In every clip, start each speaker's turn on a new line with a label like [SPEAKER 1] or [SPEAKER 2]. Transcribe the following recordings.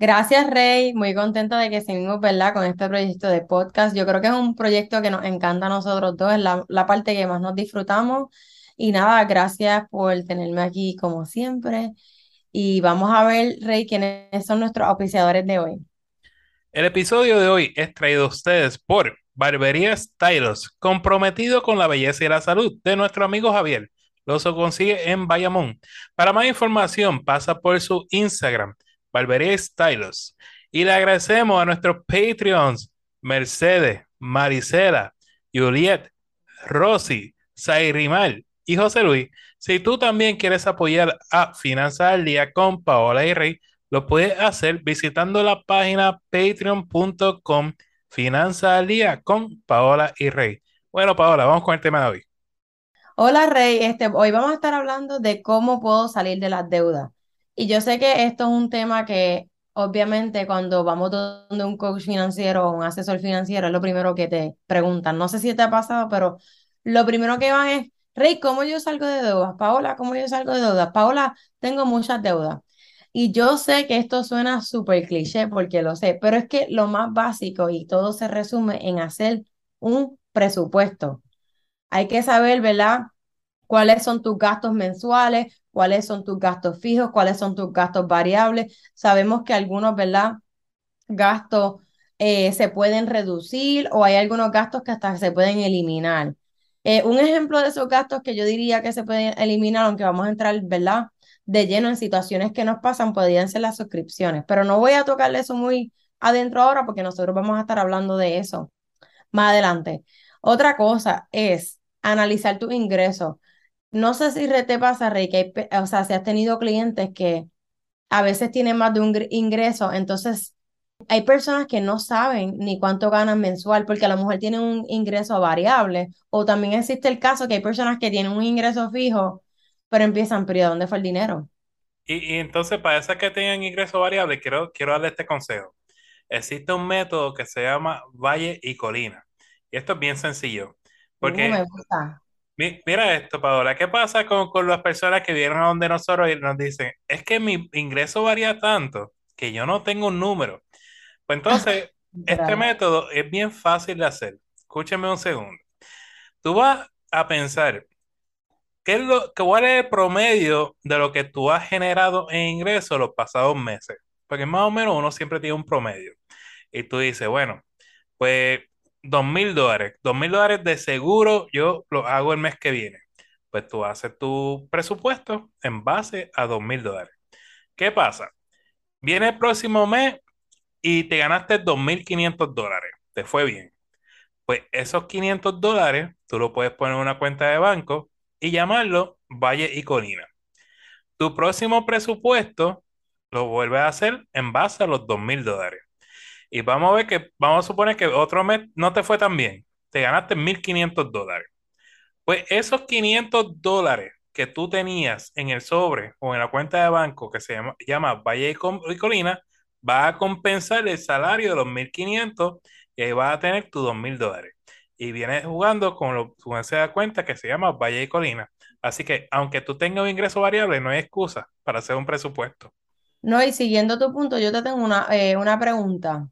[SPEAKER 1] Gracias, Rey. Muy contenta de que seguimos, ¿verdad? Con este proyecto de podcast. Yo creo que es un proyecto que nos encanta a nosotros dos, es la, parte que más nos disfrutamos. Y nada, gracias por tenerme aquí como siempre. Y vamos a ver, Rey, quiénes son nuestros auspiciadores de hoy.
[SPEAKER 2] El episodio de hoy es traído a ustedes por Barbería Stylos, comprometido con la belleza y la salud de nuestro amigo Javier. Lo consigue en Bayamón. Para más información, pasa por su Instagram Barbería Stylos. Y le agradecemos a nuestros Patreons, Mercedes, Maricela, Juliet, Rosy, Zairimal y José Luis. Si tú también quieres apoyar a Finanzas al Día con Paola y Rey, lo puedes hacer visitando la página patreon.com Finanzas al Día con Paola y Rey. Bueno, Paola, vamos con el tema de hoy.
[SPEAKER 1] Hola, Rey. Este, hoy vamos a estar hablando de cómo puedo salir de las deudas. Y yo sé que esto es un tema que obviamente cuando vamos donde un coach financiero o un asesor financiero es lo primero que te preguntan. No sé si te ha pasado, pero lo primero que van es, Rey, ¿cómo yo salgo de deudas? Paola, ¿cómo yo salgo de deudas? Paola, tengo muchas deudas. Y yo sé que esto suena súper cliché porque lo sé, pero es que lo más básico y todo se resume en hacer un presupuesto. Hay que saber, ¿verdad? cuáles son tus gastos mensuales, cuáles son tus gastos fijos, cuáles son tus gastos variables. Sabemos que algunos, ¿verdad? Gastos eh, se pueden reducir o hay algunos gastos que hasta se pueden eliminar. Eh, un ejemplo de esos gastos que yo diría que se pueden eliminar, aunque vamos a entrar, ¿verdad? De lleno en situaciones que nos pasan, podrían ser las suscripciones, pero no voy a tocarle eso muy adentro ahora porque nosotros vamos a estar hablando de eso más adelante. Otra cosa es analizar tus ingresos. No sé si te pasa, Rey, que o sea, si has tenido clientes que a veces tienen más de un ingreso, entonces hay personas que no saben ni cuánto ganan mensual porque a lo mejor tienen un ingreso variable o también existe el caso que hay personas que tienen un ingreso fijo, pero empiezan, pero dónde fue el dinero?
[SPEAKER 2] Y, entonces para esas que tengan ingreso variable, quiero, quiero darle este consejo. Existe un método que se llama Valle y Colina. Y esto es bien sencillo. Porque me gusta. Mira esto, Paola, ¿qué pasa con, con las personas que vienen a donde nosotros y nos dicen, es que mi ingreso varía tanto que yo no tengo un número? Pues entonces, este método es bien fácil de hacer. Escúcheme un segundo. Tú vas a pensar, ¿qué es lo, ¿cuál es el promedio de lo que tú has generado en ingresos los pasados meses? Porque más o menos uno siempre tiene un promedio. Y tú dices, bueno, pues dos mil dólares. Dos mil dólares de seguro yo lo hago el mes que viene. Pues tú haces tu presupuesto en base a dos mil dólares. ¿Qué pasa? Viene el próximo mes y te ganaste dos mil quinientos dólares. Te fue bien. Pues esos 500 dólares tú lo puedes poner en una cuenta de banco y llamarlo Valle y Colina. Tu próximo presupuesto lo vuelves a hacer en base a los dos mil dólares. Y vamos a ver que, vamos a suponer que otro mes no te fue tan bien. Te ganaste 1.500 dólares. Pues esos 500 dólares que tú tenías en el sobre o en la cuenta de banco que se llama, llama Valle y Colina, va a compensar el salario de los 1.500 y ahí vas a tener tus 2.000 dólares. Y vienes jugando con lo, tu de cuenta que se llama Valle y Colina. Así que aunque tú tengas un ingreso variable, no hay excusa para hacer un presupuesto.
[SPEAKER 1] No, y siguiendo tu punto, yo te tengo una, eh, una pregunta.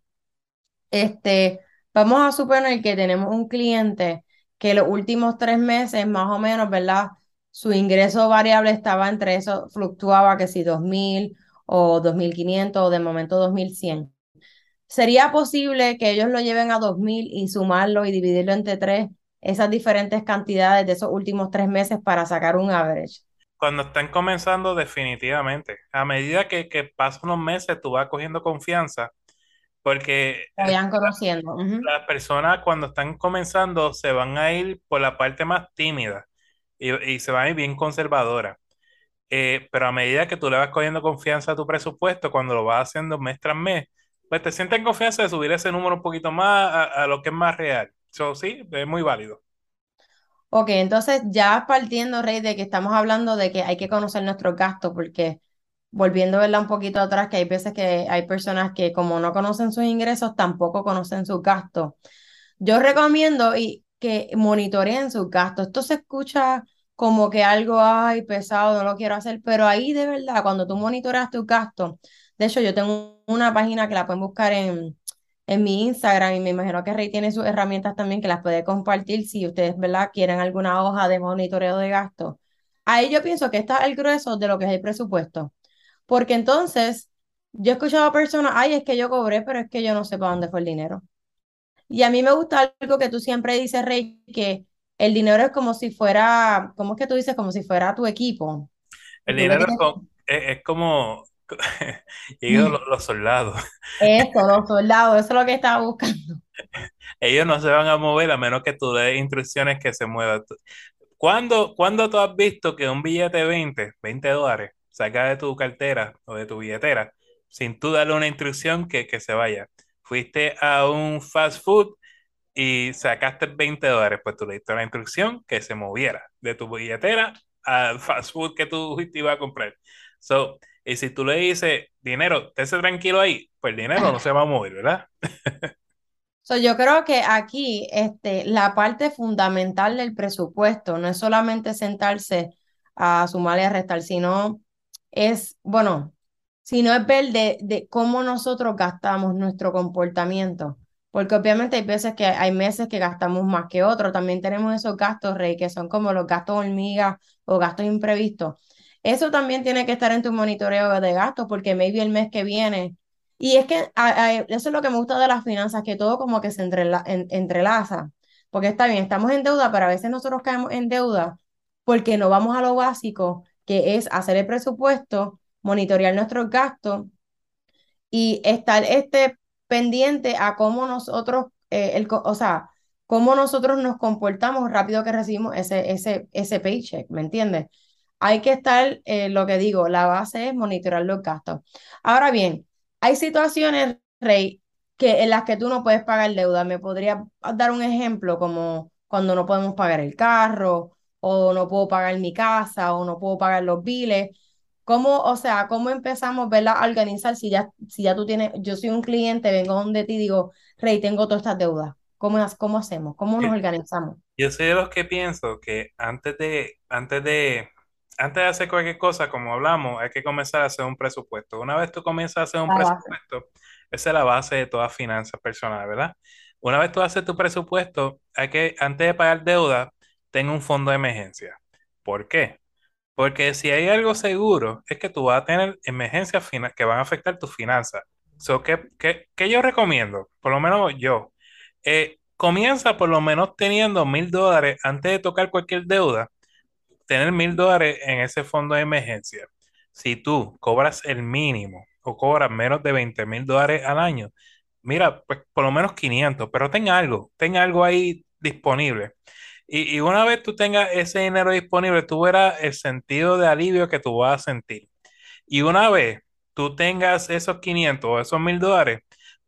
[SPEAKER 1] Este, vamos a suponer que tenemos un cliente que los últimos tres meses, más o menos, ¿verdad? Su ingreso variable estaba entre eso, fluctuaba que si 2.000 o 2.500 o de momento 2.100. ¿Sería posible que ellos lo lleven a 2.000 y sumarlo y dividirlo entre tres, esas diferentes cantidades de esos últimos tres meses para sacar un average?
[SPEAKER 2] Cuando están comenzando, definitivamente. A medida que, que pasan los meses, tú vas cogiendo confianza porque
[SPEAKER 1] vayan conociendo.
[SPEAKER 2] las personas cuando están comenzando se van a ir por la parte más tímida y, se van a ir bien conservadora. Eh, pero a medida que tú le vas cogiendo confianza a tu presupuesto, cuando lo vas haciendo mes tras mes, pues te sientes en confianza de subir ese número un poquito más a, lo que es más real. Eso sí, es muy válido.
[SPEAKER 1] Ok, entonces ya partiendo, Rey, de que estamos hablando de que hay que conocer nuestros gastos, porque volviendo a verla un poquito atrás, que hay veces que hay personas que como no conocen sus ingresos, tampoco conocen sus gastos. Yo recomiendo y que monitoreen sus gastos. Esto se escucha como que algo, ay, pesado, no lo quiero hacer, pero ahí de verdad, cuando tú monitoreas tus gastos, de hecho yo tengo una página que la pueden buscar en, en mi Instagram y me imagino que Rey tiene sus herramientas también que las puede compartir si ustedes, ¿verdad?, quieren alguna hoja de monitoreo de gastos. Ahí yo pienso que está el grueso de lo que es el presupuesto. Porque entonces, yo he escuchado a personas, ay, es que yo cobré, pero es que yo no sé para dónde fue el dinero. Y a mí me gusta algo que tú siempre dices, Rey, que el dinero es como si fuera, ¿cómo es que tú dices? Como si fuera tu equipo.
[SPEAKER 2] El dinero es, como, ellos los, los, soldados.
[SPEAKER 1] Eso, los soldados, eso es lo que estaba buscando.
[SPEAKER 2] Ellos no se van a mover a menos que tú des instrucciones que se muevan. ¿Cuándo, ¿Cuándo tú has visto que un billete de 20, 20 dólares, saca de tu cartera o de tu billetera sin tú darle una instrucción que, que se vaya? Fuiste a un fast food y sacaste 20 dólares, pues tú le diste una instrucción que se moviera de tu billetera al fast food que tú ibas a comprar. So, y si tú le dices, dinero, esté tranquilo ahí, pues el dinero no se va a mover, ¿verdad?
[SPEAKER 1] So, yo creo que aquí este, la parte fundamental del presupuesto no es solamente sentarse a sumar y a restar, sino es, bueno, sino es ver de, de cómo nosotros gastamos nuestro comportamiento. Porque obviamente hay veces que hay meses que gastamos más que otros. También tenemos esos gastos, Rey, que son como los gastos hormigas o gastos imprevistos. Eso también tiene que estar en tu monitoreo de gastos, porque maybe el mes que viene. Y es que eso es lo que me gusta de las finanzas, que todo como que se entrelaza. Porque está bien, estamos en deuda, pero a veces nosotros caemos en deuda porque no vamos a lo básico, que es hacer el presupuesto, monitorear nuestros gastos y estar este pendiente a cómo nosotros, eh, el, o sea, cómo nosotros nos comportamos rápido que recibimos ese, ese, ese paycheck, ¿me entiendes? Hay que estar, eh, lo que digo, la base es monitorear los gastos. Ahora bien, hay situaciones, Rey, que en las que tú no puedes pagar deuda. ¿Me podría dar un ejemplo como cuando no podemos pagar el carro, o no puedo pagar mi casa, o no puedo pagar los biles? ¿Cómo, o sea, cómo empezamos ¿verdad? a organizar si ya, si ya tú tienes, yo soy un cliente, vengo donde ti y digo, Rey, tengo todas estas deudas. ¿Cómo, cómo hacemos? ¿Cómo nos organizamos?
[SPEAKER 2] Yo soy de los que pienso que antes de, antes de, antes de hacer cualquier cosa, como hablamos, hay que comenzar a hacer un presupuesto. Una vez tú comienzas a hacer un presupuesto, esa es la base de toda finanzas personales, ¿verdad? Una vez tú haces tu presupuesto, hay que, antes de pagar deuda, tenga un fondo de emergencia. ¿Por qué? Porque si hay algo seguro, es que tú vas a tener emergencias que van a afectar tus finanzas. So, ¿qué, qué, yo recomiendo? Por lo menos yo. Eh, comienza por lo menos teniendo mil dólares antes de tocar cualquier deuda. Tener mil dólares en ese fondo de emergencia. Si tú cobras el mínimo o cobras menos de 20 mil dólares al año, mira, pues por lo menos 500, pero ten algo, ten algo ahí disponible. Y, una vez tú tengas ese dinero disponible, tú verás el sentido de alivio que tú vas a sentir. Y una vez tú tengas esos 500 o esos 1000 dólares,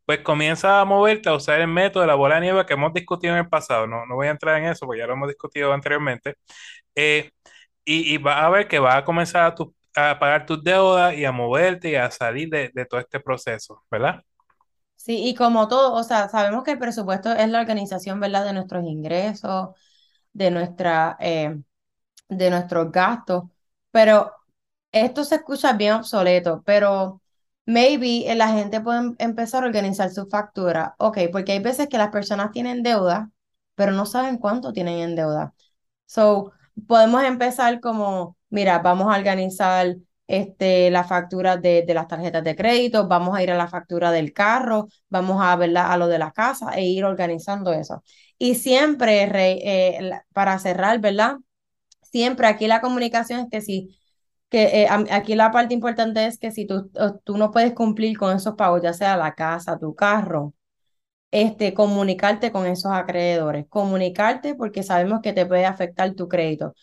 [SPEAKER 2] pues comienza a moverte a usar el método de la bola de nieve que hemos discutido en el pasado. No, no voy a entrar en eso porque ya lo hemos discutido anteriormente. Eh, y, y vas a ver que vas a comenzar a, pagar tus deudas y a moverte y a salir de, de todo este proceso, ¿verdad?
[SPEAKER 1] Sí, y como todo, o sea, sabemos que el presupuesto es la organización, ¿verdad?, de nuestros ingresos, de, nuestra, eh, de nuestros gastos, pero esto se escucha bien obsoleto, pero maybe la gente puede empezar a organizar su factura. Ok, porque hay veces que las personas tienen deuda, pero no saben cuánto tienen en deuda. So, podemos empezar como, mira, vamos a organizar este, la factura de, de, las tarjetas de crédito, vamos a ir a la factura del carro, vamos a verla a lo de la casa e ir organizando eso. Y siempre, eh, para cerrar, ¿verdad? Siempre aquí la comunicación es que si, que eh, aquí la parte importante es que si tú, tú no puedes cumplir con esos pagos, ya sea la casa, tu carro, este, comunicarte con esos acreedores, comunicarte porque sabemos que te puede afectar tu crédito.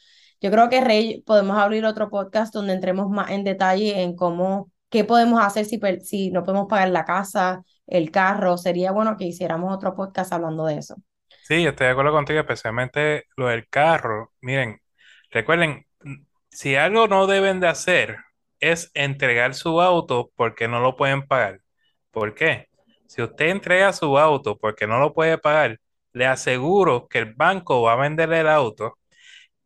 [SPEAKER 1] Yo creo que Rey, podemos abrir otro podcast donde entremos más en detalle en cómo, qué podemos hacer si, si no podemos pagar la casa, el carro. Sería bueno que hiciéramos otro podcast hablando de eso.
[SPEAKER 2] Sí, estoy de acuerdo contigo, especialmente lo del carro. Miren, recuerden, si algo no deben de hacer es entregar su auto porque no lo pueden pagar. ¿Por qué? Si usted entrega su auto porque no lo puede pagar, le aseguro que el banco va a venderle el auto.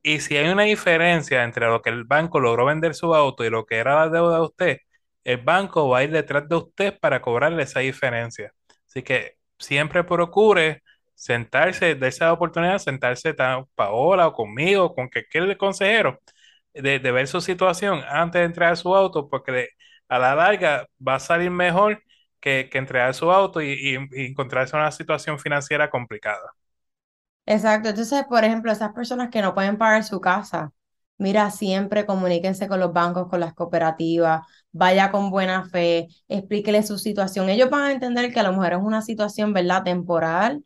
[SPEAKER 2] Y si hay una diferencia entre lo que el banco logró vender su auto y lo que era la deuda de usted, el banco va a ir detrás de usted para cobrarle esa diferencia. Así que siempre procure sentarse, de esa oportunidad, sentarse con Paola o conmigo, con cualquier consejero, de, de, ver su situación antes de entrar a su auto, porque a la larga va a salir mejor que, que entregar su auto y, y, encontrarse en una situación financiera complicada.
[SPEAKER 1] Exacto, entonces, por ejemplo, esas personas que no pueden pagar su casa, mira, siempre comuníquense con los bancos, con las cooperativas, vaya con buena fe, explíquele su situación. Ellos van a entender que a lo mejor es una situación, ¿verdad?, temporal,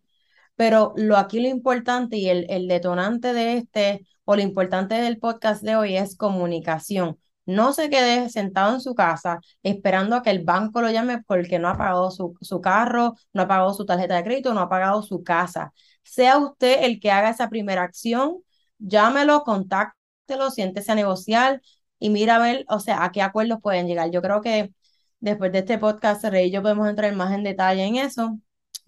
[SPEAKER 1] pero lo aquí lo importante y el, el detonante de este o lo importante del podcast de hoy es comunicación. No se quede sentado en su casa esperando a que el banco lo llame porque no ha pagado su, su carro, no ha pagado su tarjeta de crédito, no ha pagado su casa. Sea usted el que haga esa primera acción, llámelo, contáctelo, siéntese a negociar y mira a ver, o sea, a qué acuerdos pueden llegar. Yo creo que después de este podcast, Rey y yo podemos entrar más en detalle en eso.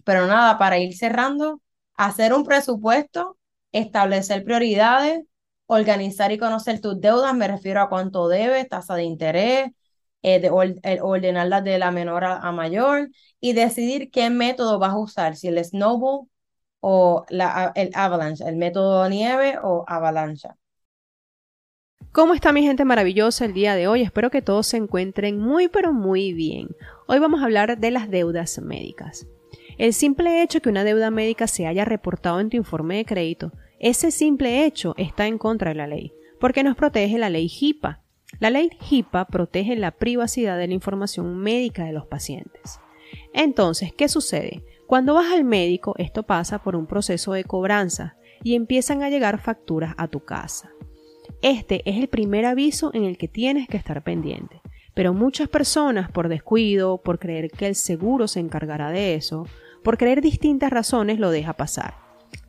[SPEAKER 1] Pero nada, para ir cerrando, hacer un presupuesto, establecer prioridades, organizar y conocer tus deudas, me refiero a cuánto debes, tasa de interés, eh, de ordenarlas de la menor a, mayor y decidir qué método vas a usar, si el snowball o el avalanche, el método nieve o avalancha.
[SPEAKER 3] ¿Cómo está mi gente maravillosa el día de hoy? Espero que todos se encuentren muy pero muy bien. Hoy vamos a hablar de las deudas médicas. El simple hecho que una deuda médica se haya reportado en tu informe de crédito, ese simple hecho está en contra de la ley, porque nos protege la ley HIPAA. La ley HIPAA protege la privacidad de la información médica de los pacientes. Entonces, ¿qué sucede? Cuando vas al médico, esto pasa por un proceso de cobranza y empiezan a llegar facturas a tu casa. Este es el primer aviso en el que tienes que estar pendiente. Pero muchas personas, por descuido, por creer que el seguro se encargará de eso, por creer distintas razones lo deja pasar.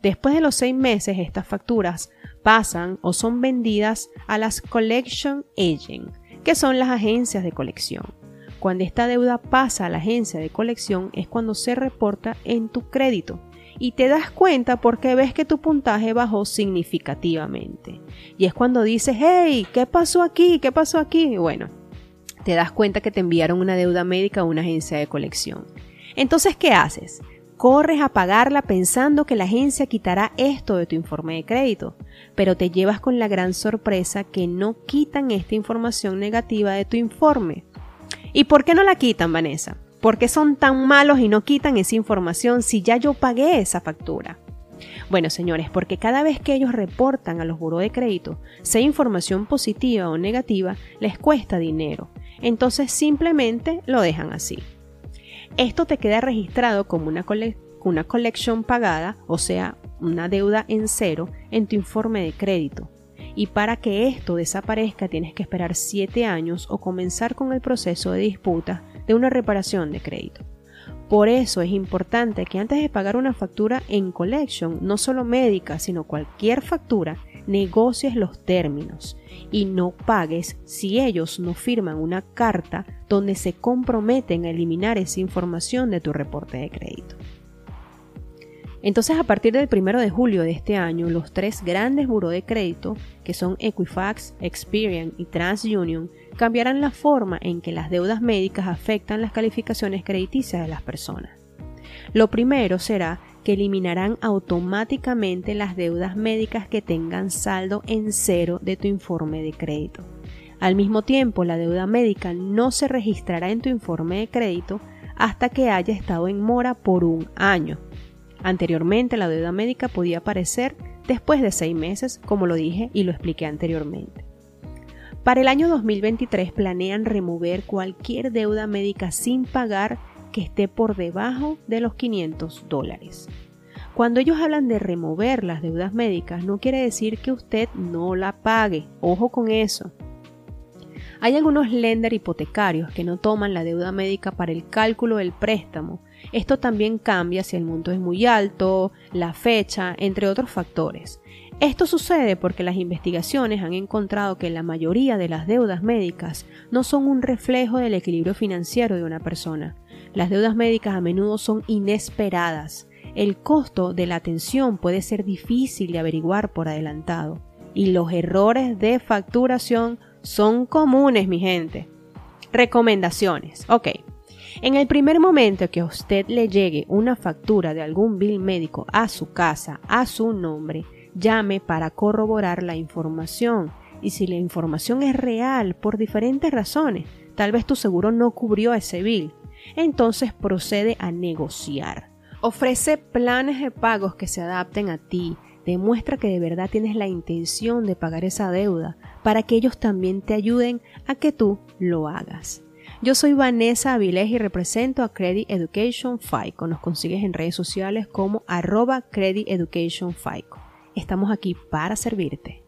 [SPEAKER 3] Después de los seis meses, estas facturas pasan o son vendidas a las Collection Agent, que son las agencias de colección. Cuando esta deuda pasa a la agencia de colección es cuando se reporta en tu crédito y te das cuenta porque ves que tu puntaje bajó significativamente. Y es cuando dices, hey, ¿qué pasó aquí? ¿Qué pasó aquí? Bueno, te das cuenta que te enviaron una deuda médica a una agencia de colección. Entonces, ¿qué haces? Corres a pagarla pensando que la agencia quitará esto de tu informe de crédito, pero te llevas con la gran sorpresa que no quitan esta información negativa de tu informe. ¿Y por qué no la quitan, Vanessa? ¿Por qué son tan malos y no quitan esa información si ya yo pagué esa factura? Bueno, señores, porque cada vez que ellos reportan a los buró de crédito, sea información positiva o negativa, les cuesta dinero. Entonces simplemente lo dejan así. Esto te queda registrado como una, una colección pagada, o sea, una deuda en cero, en tu informe de crédito. Y para que esto desaparezca tienes que esperar 7 años o comenzar con el proceso de disputa de una reparación de crédito. Por eso es importante que antes de pagar una factura en collection, no solo médica, sino cualquier factura, negocies los términos y no pagues si ellos no firman una carta donde se comprometen a eliminar esa información de tu reporte de crédito. Entonces, a partir del 1 de julio de este año, los tres grandes buros de crédito, que son Equifax, Experian y TransUnion, cambiarán la forma en que las deudas médicas afectan las calificaciones crediticias de las personas. Lo primero será que eliminarán automáticamente las deudas médicas que tengan saldo en cero de tu informe de crédito. Al mismo tiempo, la deuda médica no se registrará en tu informe de crédito hasta que haya estado en mora por un año. Anteriormente, la deuda médica podía aparecer después de seis meses, como lo dije y lo expliqué anteriormente. Para el año 2023 planean remover cualquier deuda médica sin pagar que esté por debajo de los 500 dólares. Cuando ellos hablan de remover las deudas médicas, no quiere decir que usted no la pague. Ojo con eso. Hay algunos lender hipotecarios que no toman la deuda médica para el cálculo del préstamo Esto también cambia si el monto es muy alto, la fecha, entre otros factores. Esto sucede porque las investigaciones han encontrado que la mayoría de las deudas médicas no son un reflejo del equilibrio financiero de una persona. Las deudas médicas a menudo son inesperadas. El costo de la atención puede ser difícil de averiguar por adelantado. Y los errores de facturación son comunes, mi gente. Recomendaciones. Ok. En el primer momento que a usted le llegue una factura de algún bill médico a su casa, a su nombre, llame para corroborar la información. Y si la información es real por diferentes razones, tal vez tu seguro no cubrió ese bill, entonces procede a negociar. Ofrece planes de pagos que se adapten a ti. Demuestra que de verdad tienes la intención de pagar esa deuda para que ellos también te ayuden a que tú lo hagas. Yo soy Vanessa Avilés y represento a Credit Education FICO. Nos consigues en redes sociales como arroba Credit Education FICO. Estamos aquí para servirte.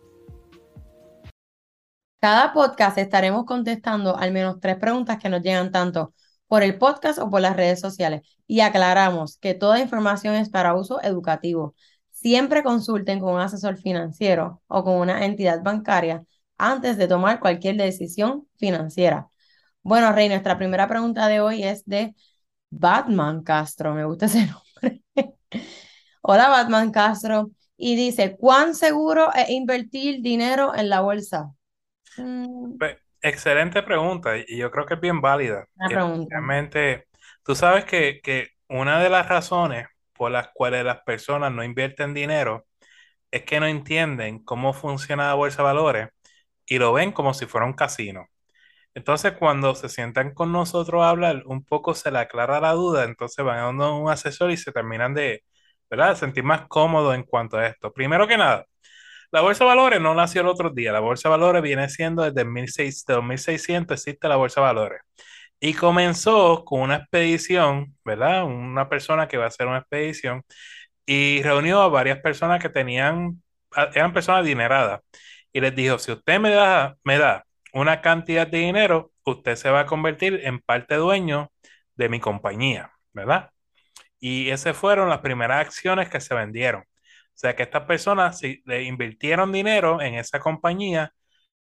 [SPEAKER 1] Cada podcast estaremos contestando al menos tres preguntas que nos llegan tanto por el podcast o por las redes sociales. Y aclaramos que toda información es para uso educativo. Siempre consulten con un asesor financiero o con una entidad bancaria antes de tomar cualquier decisión financiera. Bueno, Rey, nuestra primera pregunta de hoy es de Batman Castro. Me gusta ese nombre. Hola, Batman Castro y dice, ¿cuán seguro es invertir dinero en la bolsa?
[SPEAKER 2] Mm. Excelente pregunta y yo creo que es bien válida. Realmente, tú sabes que, que una de las razones por las cuales las personas no invierten dinero es que no entienden cómo funciona la bolsa de valores y lo ven como si fuera un casino. Entonces, cuando se sientan con nosotros a hablar, un poco se le aclara la duda, entonces van a un asesor y se terminan de, ¿verdad? Sentir más cómodo en cuanto a esto. Primero que nada, la bolsa de valores no nació el otro día. La bolsa de valores viene siendo desde 1600 existe la bolsa de valores. Y comenzó con una expedición, ¿verdad? Una persona que va a hacer una expedición y reunió a varias personas que tenían, eran personas adineradas. Y les dijo, si usted me da, me da una cantidad de dinero, usted se va a convertir en parte dueño de mi compañía, ¿verdad? Y esas fueron las primeras acciones que se vendieron. O sea que estas personas le invirtieron dinero en esa compañía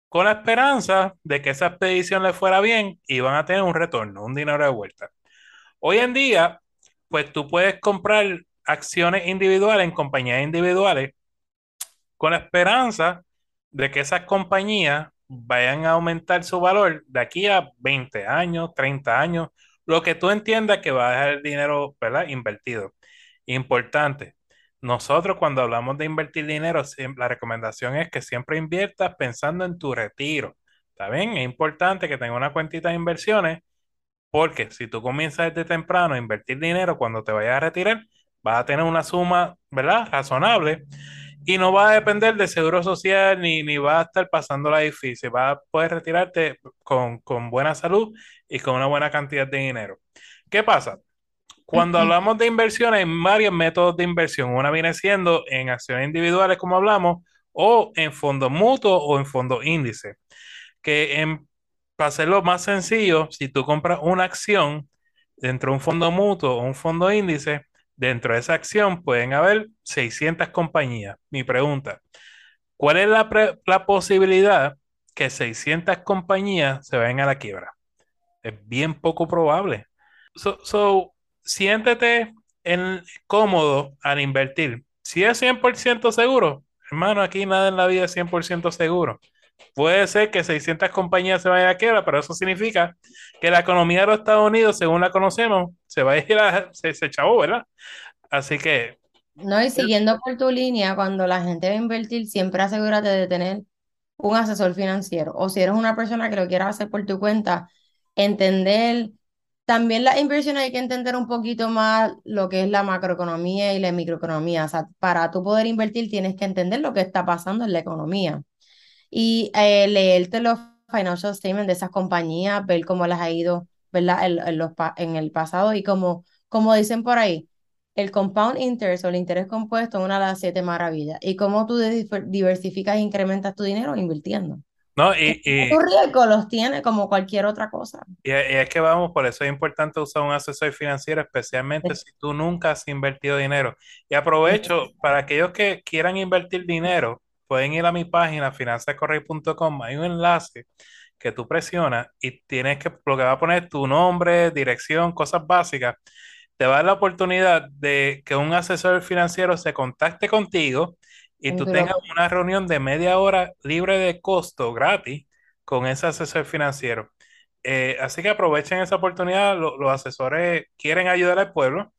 [SPEAKER 2] con la esperanza de que esa expedición le fuera bien y van a tener un retorno, un dinero de vuelta. Hoy en día, pues tú puedes comprar acciones individuales en compañías individuales con la esperanza de que esas compañías vayan a aumentar su valor de aquí a 20 años, 30 años lo que tú entiendas que va a dejar el dinero, ¿verdad? Invertido. Importante. Nosotros cuando hablamos de invertir dinero, la recomendación es que siempre inviertas pensando en tu retiro. ¿Está bien? Es importante que tengas una cuentita de inversiones porque si tú comienzas desde temprano a invertir dinero cuando te vayas a retirar, vas a tener una suma, ¿verdad? Razonable y no va a depender de seguro social ni, ni va a estar pasándola difícil. Va a poder retirarte con, con buena salud y con una buena cantidad de dinero. ¿Qué pasa? Cuando hablamos de inversiones, hay varios métodos de inversión. Una viene siendo en acciones individuales, como hablamos, o en fondos mutuos o en fondos índice. Que en, para hacerlo más sencillo, si tú compras una acción dentro de un fondo mutuo o un fondo índice, Dentro de esa acción pueden haber 600 compañías. Mi pregunta, ¿cuál es la, posibilidad que 600 compañías se vayan a la quiebra? Es bien poco probable. So, siéntete cómodo al invertir. Si es 100% seguro, hermano, aquí nada en la vida es 100% seguro. Puede ser que 600 compañías se vayan a quiebra, pero eso significa que la economía de los Estados Unidos, según la conocemos, se va a ir a, se, se chavó, ¿verdad? Así que...
[SPEAKER 1] No, y siguiendo por tu línea, cuando la gente va a invertir, siempre asegúrate de tener un asesor financiero. O si eres una persona que lo quiera hacer por tu cuenta, entender también las inversiones hay que entender un poquito más lo que es la macroeconomía y la microeconomía. O sea, para tú poder invertir tienes que entender lo que está pasando en la economía y eh, leerte los financial statements de esas compañías, ver cómo las ha ido, ¿verdad? En, los, en el pasado y como, como dicen por ahí, el compound interest o el interés compuesto es una de las siete maravillas. Y cómo tú diversificas e incrementas tu dinero invirtiendo.
[SPEAKER 2] No, y, y,
[SPEAKER 1] riesgo los tiene como cualquier otra cosa.
[SPEAKER 2] Y, es que vamos, por eso es importante usar un asesor financiero, especialmente si tú nunca has invertido dinero. Y aprovecho para aquellos que quieran invertir dinero, pueden ir a mi página finanzascorrey.com, hay un enlace que tú presionas y tienes que, lo que va a poner tu nombre, dirección, cosas básicas, te va a dar la oportunidad de que un asesor financiero se contacte contigo y tú tengas una reunión de media hora libre de costo, gratis, con ese asesor financiero. Eh, así que aprovechen esa oportunidad, los asesores quieren ayudar al pueblo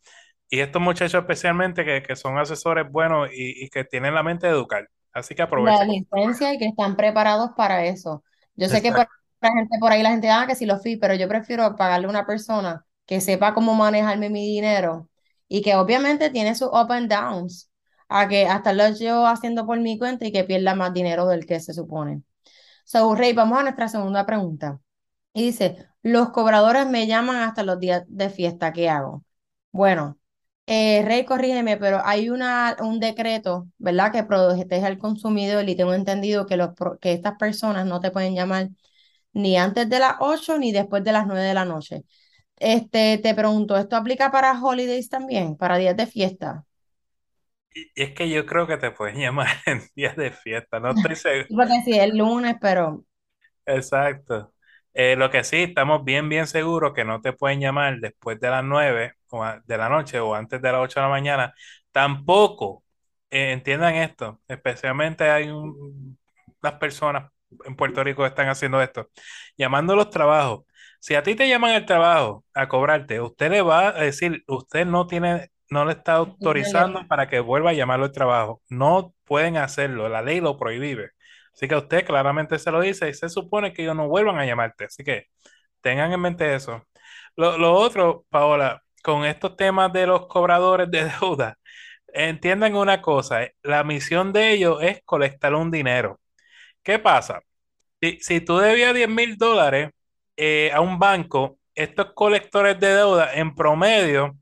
[SPEAKER 2] y estos muchachos especialmente que, son asesores buenos y, que tienen la mente de educar. Así que aprovechen.
[SPEAKER 1] La licencia y que están preparados para eso. Yo sé que por, la gente, por ahí la gente, ah, que si lo fui, pero yo prefiero pagarle a una persona que sepa cómo manejarme mi dinero y que obviamente tiene sus up and downs a que hasta lo yo haciendo por mi cuenta y que pierda más dinero del que se supone. So, Rey, vamos a nuestra segunda pregunta. Y dice, los cobradores me llaman hasta los días de fiesta, ¿qué hago? Bueno, eh, Rey, corrígeme, pero hay una, un decreto, ¿verdad? Que protege al consumidor y tengo entendido que, los, que estas personas no te pueden llamar ni antes de las 8 ni después de las 9 de la noche. Este, te pregunto, ¿esto aplica para holidays también, para días de fiesta?
[SPEAKER 2] Y es que yo creo que te pueden llamar en días de fiesta, no estoy seguro.
[SPEAKER 1] Porque sí, el lunes, pero...
[SPEAKER 2] Exacto. Eh, lo que sí, estamos bien, bien seguros que no te pueden llamar después de las 9 de la noche o antes de las 8 de la mañana. Tampoco, eh, entiendan esto, especialmente hay unas personas en Puerto Rico que están haciendo esto, llamando a los trabajos. Si a ti te llaman al trabajo a cobrarte, usted le va a decir, usted no tiene no le está autorizando para que vuelva a llamarlo al trabajo. No pueden hacerlo, la ley lo prohíbe. Así que usted claramente se lo dice y se supone que ellos no vuelvan a llamarte. Así que tengan en mente eso. Lo, otro, Paola, con estos temas de los cobradores de deuda, entiendan una cosa, la misión de ellos es colectar un dinero. ¿Qué pasa? Si, si tú debías 10 mil dólares eh, a un banco, estos colectores de deuda en promedio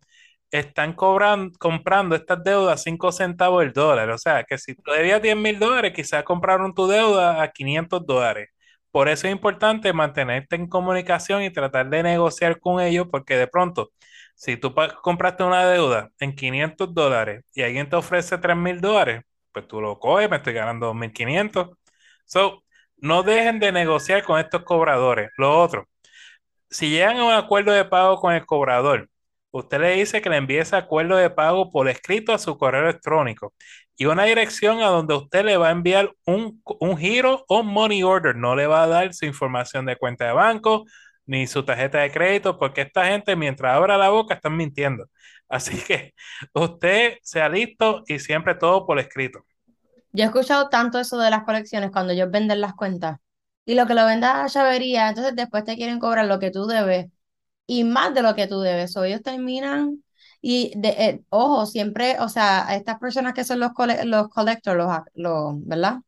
[SPEAKER 2] están cobrando, comprando estas deudas 5 centavos el dólar. O sea, que si tú debías 10 mil dólares, quizás compraron tu deuda a 500 dólares. Por eso es importante mantenerte en comunicación y tratar de negociar con ellos, porque de pronto, si tú compraste una deuda en 500 dólares y alguien te ofrece 3 mil dólares, pues tú lo coges, me estoy ganando 2.500. So, no dejen de negociar con estos cobradores. Lo otro, si llegan a un acuerdo de pago con el cobrador, usted le dice que le envíe ese acuerdo de pago por escrito a su correo electrónico y una dirección a donde usted le va a enviar un, giro o money order. No le va a dar su información de cuenta de banco ni su tarjeta de crédito, porque esta gente mientras abra la boca están mintiendo. Así que usted sea listo y siempre todo por escrito.
[SPEAKER 1] Yo he escuchado tanto eso de las colecciones cuando ellos venden las cuentas y lo que lo venda a llavería, entonces después te quieren cobrar lo que tú debes y más de lo que tú debes. O ellos terminan y, de, eh, ojo, siempre, o sea, estas personas que son los, los collectors, los, los, ¿verdad?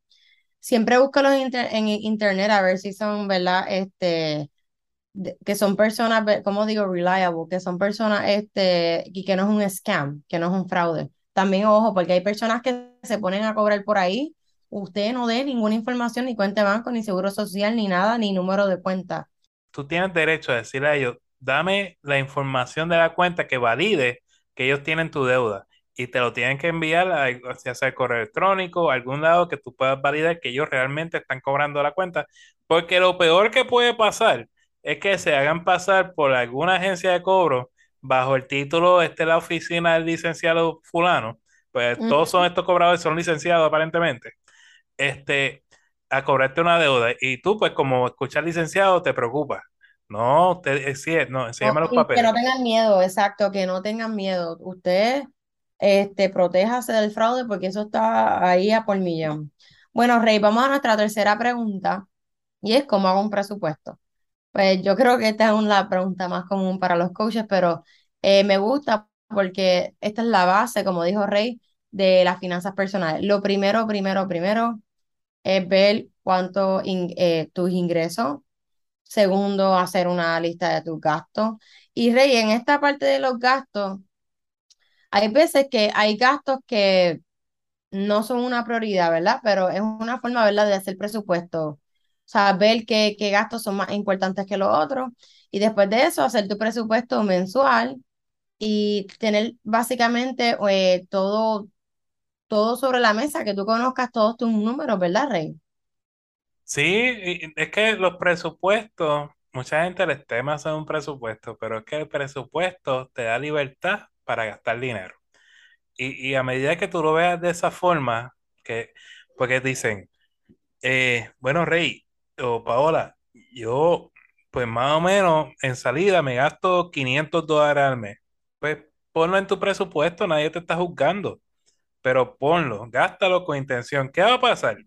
[SPEAKER 1] Siempre búscalos en internet a ver si son, ¿verdad? Este, que son personas, como digo, reliable, que son personas, este, y que no es un scam, que no es un fraude. También, ojo, porque hay personas que se ponen a cobrar por ahí, usted no dé ninguna información, ni cuenta de banco, ni seguro social, ni nada, ni número de cuenta.
[SPEAKER 2] Tú tienes derecho a decirle a ellos, dame la información de la cuenta que valide que ellos tienen tu deuda y te lo tienen que enviar a, sea correo electrónico o algún lado que tú puedas validar que ellos realmente están cobrando la cuenta, porque lo peor que puede pasar es que se hagan pasar por alguna agencia de cobro bajo el título, este la oficina del licenciado fulano, pues todos son estos cobradores, son licenciados aparentemente, este, a cobrarte una deuda y tú pues como escuchas licenciado te preocupas no, usted eh, sí, no, enséñame los papeles.
[SPEAKER 1] Que no tengan miedo, exacto, que no tengan miedo. Usted, este, protéjase del fraude porque eso está ahí a por millón. Bueno, Rey, vamos a nuestra tercera pregunta y es cómo hago un presupuesto. Pues yo creo que esta es una pregunta más común para los coaches, pero eh, me gusta porque esta es la base, como dijo Rey, de las finanzas personales. Lo primero, primero, primero es ver cuánto eh, tus ingresos Segundo, hacer una lista de tus gastos. Y Rey, en esta parte de los gastos, hay veces que hay gastos que no son una prioridad, ¿verdad? Pero es una forma, ¿verdad?, de hacer presupuesto. Sea, ver qué, qué gastos son más importantes que los otros. Y después de eso, hacer tu presupuesto mensual y tener básicamente eh, todo, todo sobre la mesa, que tú conozcas todos tus números, ¿verdad, Rey?
[SPEAKER 2] Sí, es que los presupuestos, mucha gente les teme hacer un presupuesto, pero es que el presupuesto te da libertad para gastar dinero. Y, a medida que tú lo veas de esa forma, que, porque dicen, eh, bueno, Rey o Paola, yo, pues más o menos en salida me gasto 500 dólares al mes. Pues ponlo en tu presupuesto, nadie te está juzgando, pero ponlo, gástalo con intención. ¿Qué va a pasar?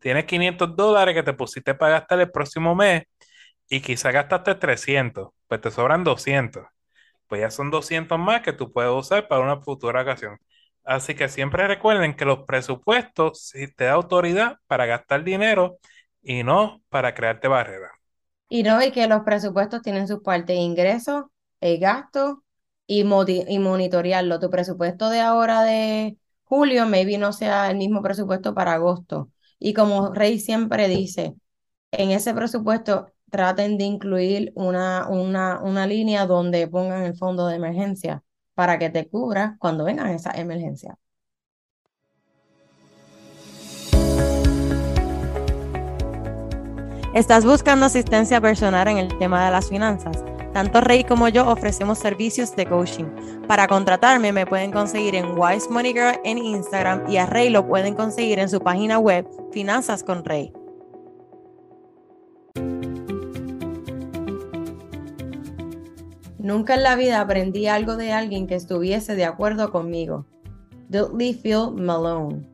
[SPEAKER 2] Tienes 500 dólares que te pusiste para gastar el próximo mes y quizá gastaste 300, pues te sobran 200 pues ya son 200 más que tú puedes usar para una futura ocasión. Así que siempre recuerden que los presupuestos sí te da autoridad para gastar dinero y no para crearte barreras.
[SPEAKER 1] Y no, y que los presupuestos tienen sus partes de ingresos, el gasto y, y monitorearlo. Tu presupuesto de ahora de julio, maybe no sea el mismo presupuesto para agosto. Y como Rey siempre dice, en ese presupuesto traten de incluir una, una, una línea donde pongan el fondo de emergencia para que te cubra cuando vengan esas emergencias.
[SPEAKER 4] ¿Estás buscando asistencia personal en el tema de las finanzas? Tanto Rey como yo ofrecemos servicios de coaching. Para contratarme me pueden conseguir en Wise Money Girl en Instagram y a Rey lo pueden conseguir en su página web Finanzas con Rey.
[SPEAKER 1] Nunca en la vida aprendí algo de alguien que estuviese de acuerdo conmigo. Dudley Phil Malone.